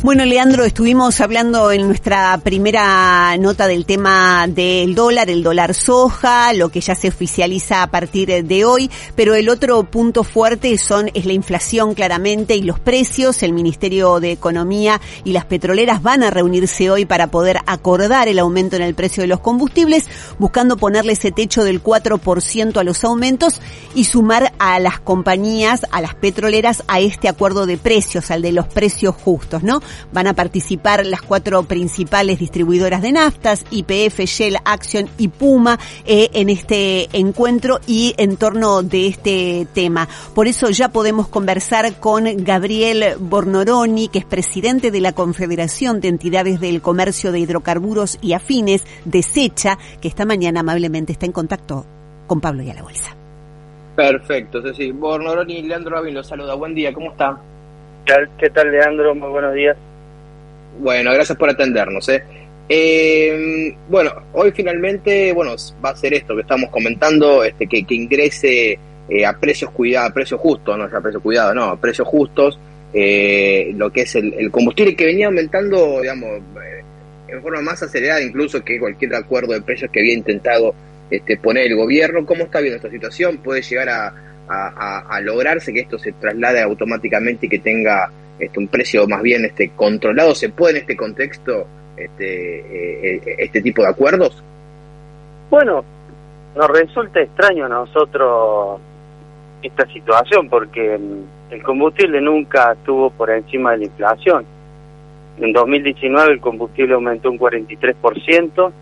Bueno, Leandro, estuvimos hablando en nuestra primera nota del tema del dólar, el dólar soja, lo que ya se oficializa a partir de hoy, pero el otro punto fuerte son es la inflación claramente y los precios. El Ministerio de Economía y las petroleras van a reunirse hoy para poder acordar el aumento en el precio de los combustibles, buscando ponerle ese techo del 4% a los aumentos y sumar a las compañías, a las petroleras, a este acuerdo de precios, al de los precios justos, ¿no? Van a participar las cuatro principales distribuidoras de naftas, IPF, Shell, Action y Puma, eh, en este encuentro y en torno de este tema. Por eso ya podemos conversar con Gabriel Bornoroni, que es presidente de la Confederación de Entidades del Comercio de Hidrocarburos y Afines, de Secha, que esta mañana amablemente está en contacto con Pablo y a la Bolsa. Perfecto, Ceci. Bornoroni, Leandro Rabin los saluda. Buen día, ¿cómo está? ¿Qué tal, Leandro? Muy buenos días. Bueno, gracias por atendernos. ¿eh? Eh, bueno, hoy finalmente, bueno, va a ser esto que estamos comentando, este, que, que ingrese eh, a precios cuidados, a precios justos, no a precios cuidados, no, a precios justos, eh, lo que es el, combustible que venía aumentando, digamos, eh, en forma más acelerada incluso que cualquier acuerdo de precios que había intentado este, poner el gobierno. ¿Cómo está viendo esta situación? ¿Puede llegar a, a, lograrse que esto se traslade automáticamente y que tenga este, un precio más bien este, controlado? ¿Se puede en este contexto este, eh, este tipo de acuerdos? Bueno, nos resulta extraño a nosotros esta situación porque el combustible nunca estuvo por encima de la inflación. En 2019 el combustible aumentó un 43%,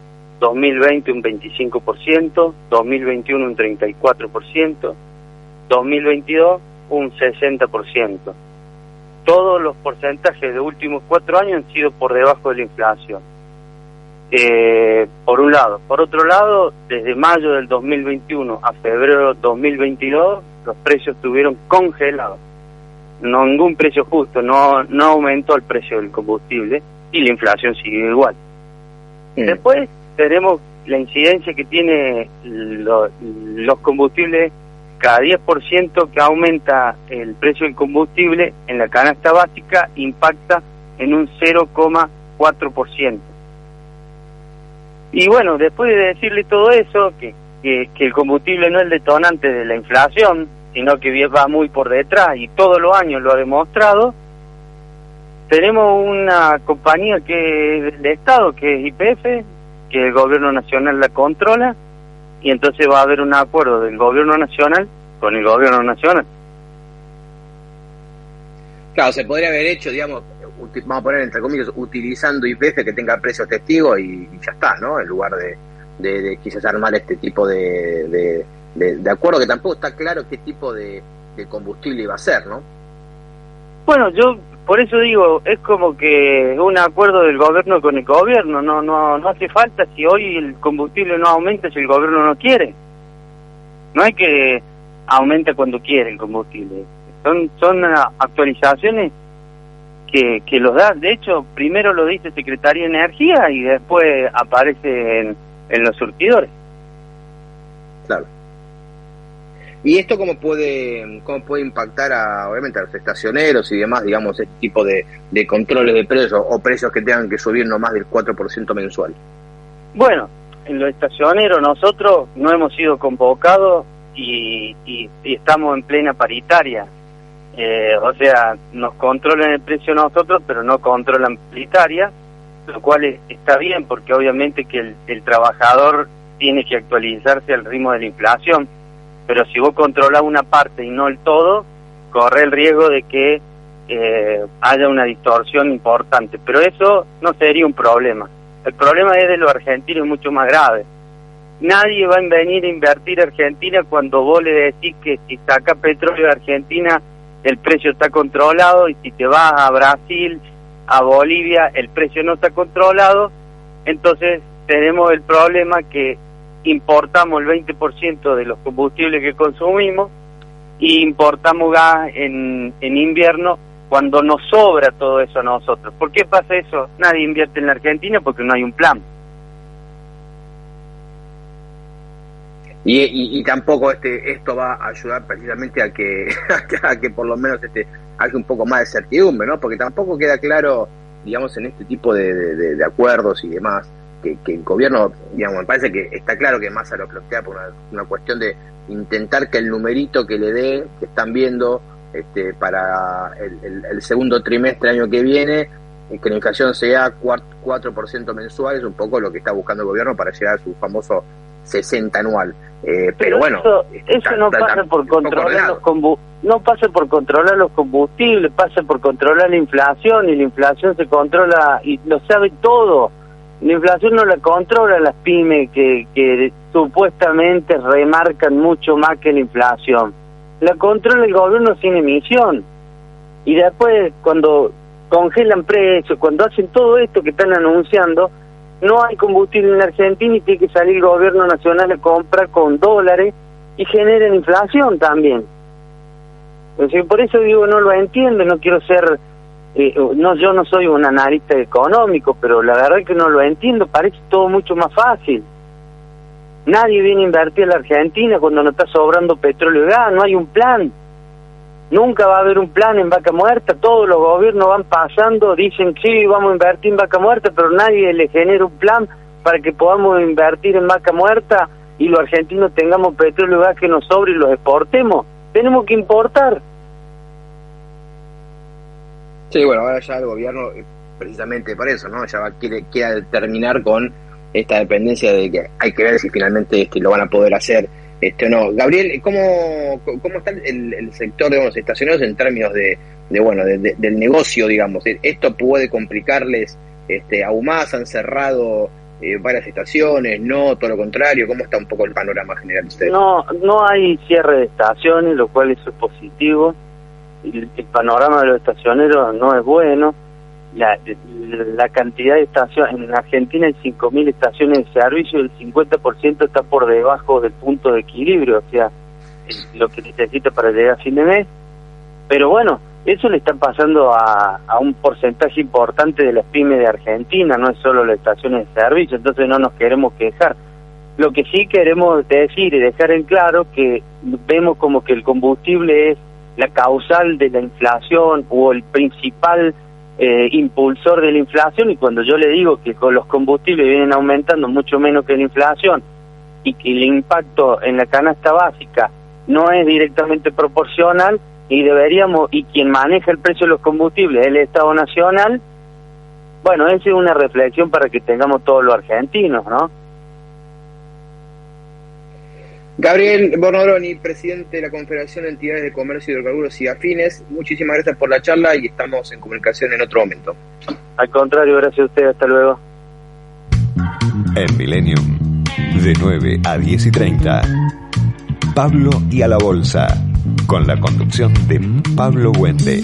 2020 un 25%, 2021 un 34%, 2022 un 60%. Todos los porcentajes de últimos cuatro años han sido por debajo de la inflación. Eh, por un lado. Por otro lado, desde mayo del 2021 a febrero del 2022, los precios estuvieron congelados. ningún precio justo, no, no aumentó el precio del combustible y la inflación sigue igual. Después tenemos la incidencia que tiene los combustibles cada 10% que aumenta el precio del combustible en la canasta básica impacta en un 0,4%. Y bueno, después de decirle todo eso, que, que, el combustible no es el detonante de la inflación, sino que va muy por detrás y todos los años lo ha demostrado, tenemos una compañía que es del Estado, que es IPF, que el gobierno nacional la controla, y entonces va a haber un acuerdo del gobierno nacional con el gobierno nacional. Claro, se podría haber hecho, digamos, vamos a poner entre comillas, utilizando IPF que tenga precios testigos y, ya está, ¿no? En lugar de, de, quizás armar este tipo de, de, acuerdo, que tampoco está claro qué tipo de, combustible iba a ser, ¿no? Bueno, yo por eso digo, es como que un acuerdo del gobierno con el gobierno, no no no hace falta si hoy el combustible no aumenta si el gobierno no quiere. No hay que aumente cuando quiere el combustible. Son son actualizaciones que, que los da, de hecho, primero lo dice Secretaría de Energía y después aparece en, en los surtidores. Claro. ¿Y esto cómo puede, cómo puede impactar a, obviamente, a los estacioneros y demás, digamos, este tipo de, de controles de precios o precios que tengan que subir no más del 4% mensual? Bueno, en los estacioneros nosotros no hemos sido convocados y, y, estamos en plena paritaria. Eh, o sea, nos controlan el precio nosotros, pero no controlan paritaria, lo cual está bien porque obviamente que el, trabajador tiene que actualizarse al ritmo de la inflación pero si vos controlas una parte y no el todo, corre el riesgo de que eh, haya una distorsión importante. Pero eso no sería un problema. El problema es de los argentinos mucho más grave. Nadie va a venir a invertir a Argentina cuando vos le decís que si saca petróleo de Argentina el precio está controlado y si te vas a Brasil a Bolivia el precio no está controlado, entonces tenemos el problema que importamos el 20% de los combustibles que consumimos y importamos gas en, en invierno cuando nos sobra todo eso a nosotros. ¿Por qué pasa eso? Nadie invierte en la Argentina porque no hay un plan. Y, y, tampoco este esto va a ayudar precisamente a que, a que, por lo menos este haya un poco más de certidumbre, ¿no? Porque tampoco queda claro, digamos, en este tipo de, de, acuerdos y demás, que, que, el gobierno, digamos, me parece que está claro que más a lo plantea por una, una cuestión de intentar que el numerito que le dé, que están viendo este, para el, el, segundo trimestre año que viene, que la inflación sea 4%, mensual, es un poco lo que está buscando el gobierno para llegar a su famoso 60 anual. Eh, pero, bueno, eso, no pasa por controlar los no pasa por controlar los combustibles, pasa por controlar la inflación y la inflación se controla y lo sabe todo. La inflación no la controla las pymes que, que supuestamente remarcan mucho más que la inflación. La controla el gobierno sin emisión. Y después, cuando congelan precios, cuando hacen todo esto que están anunciando, no hay combustible en Argentina y tiene que salir el gobierno nacional a comprar con dólares y generen inflación también. por eso digo, no lo entiendo, no quiero ser, eh, no yo no soy un analista económico, pero la verdad es que no lo entiendo, parece todo mucho más fácil. Nadie viene a invertir en la Argentina cuando no está sobrando petróleo y gas, no hay un plan. Nunca va a haber un plan en vaca muerta, todos los gobiernos van pasando, dicen sí, vamos a invertir en vaca muerta, pero nadie le genera un plan para que podamos invertir en vaca muerta y los argentinos tengamos petróleo y gas que nos sobre y los exportemos. Tenemos que importar. Sí, bueno, ahora ya el gobierno, eh, precisamente por eso, ¿no? Ya va, quiere, quiere terminar con esta dependencia de que hay que ver si finalmente este, lo van a poder hacer este, no. Gabriel, ¿cómo, cómo está el, sector de los estacioneros en términos de, de bueno, del negocio, digamos? ¿Esto puede complicarles este, aún más? ¿Han cerrado eh, varias estaciones? ¿No? ¿Todo lo contrario? ¿Cómo está un poco el panorama general usted? No, no hay cierre de estaciones, lo cual eso es positivo. el panorama de los estacioneros no es bueno la, cantidad de estaciones, en Argentina hay 5.000 estaciones de servicio y el 50% está por debajo del punto de equilibrio, o sea, lo que necesita para llegar a fin de mes. Pero bueno, eso le está pasando a, a un porcentaje importante de las pymes de Argentina, no es solo las estaciones de servicio, entonces no nos queremos quejar. Lo que sí queremos decir y dejar en claro que vemos como que el combustible es la causal de la inflación o el principal eh, impulsor de la inflación y cuando yo le digo que con los combustibles vienen aumentando mucho menos que la inflación y que el impacto en la canasta básica no es directamente proporcional y deberíamos, y quien maneja el precio de los combustibles es el Estado Nacional, bueno, esa es una reflexión para que tengamos todos los argentinos, ¿no? Gabriel Bornoroni, presidente de la Confederación de Entidades de Comercio y Hidrocarburos y Afines, muchísimas gracias por la charla y estamos en comunicación en otro momento. Al contrario, gracias a usted, hasta luego. En Millennium, de 9 a 10 y 30, Pablo y a la Bolsa, con la conducción de Pablo Wende.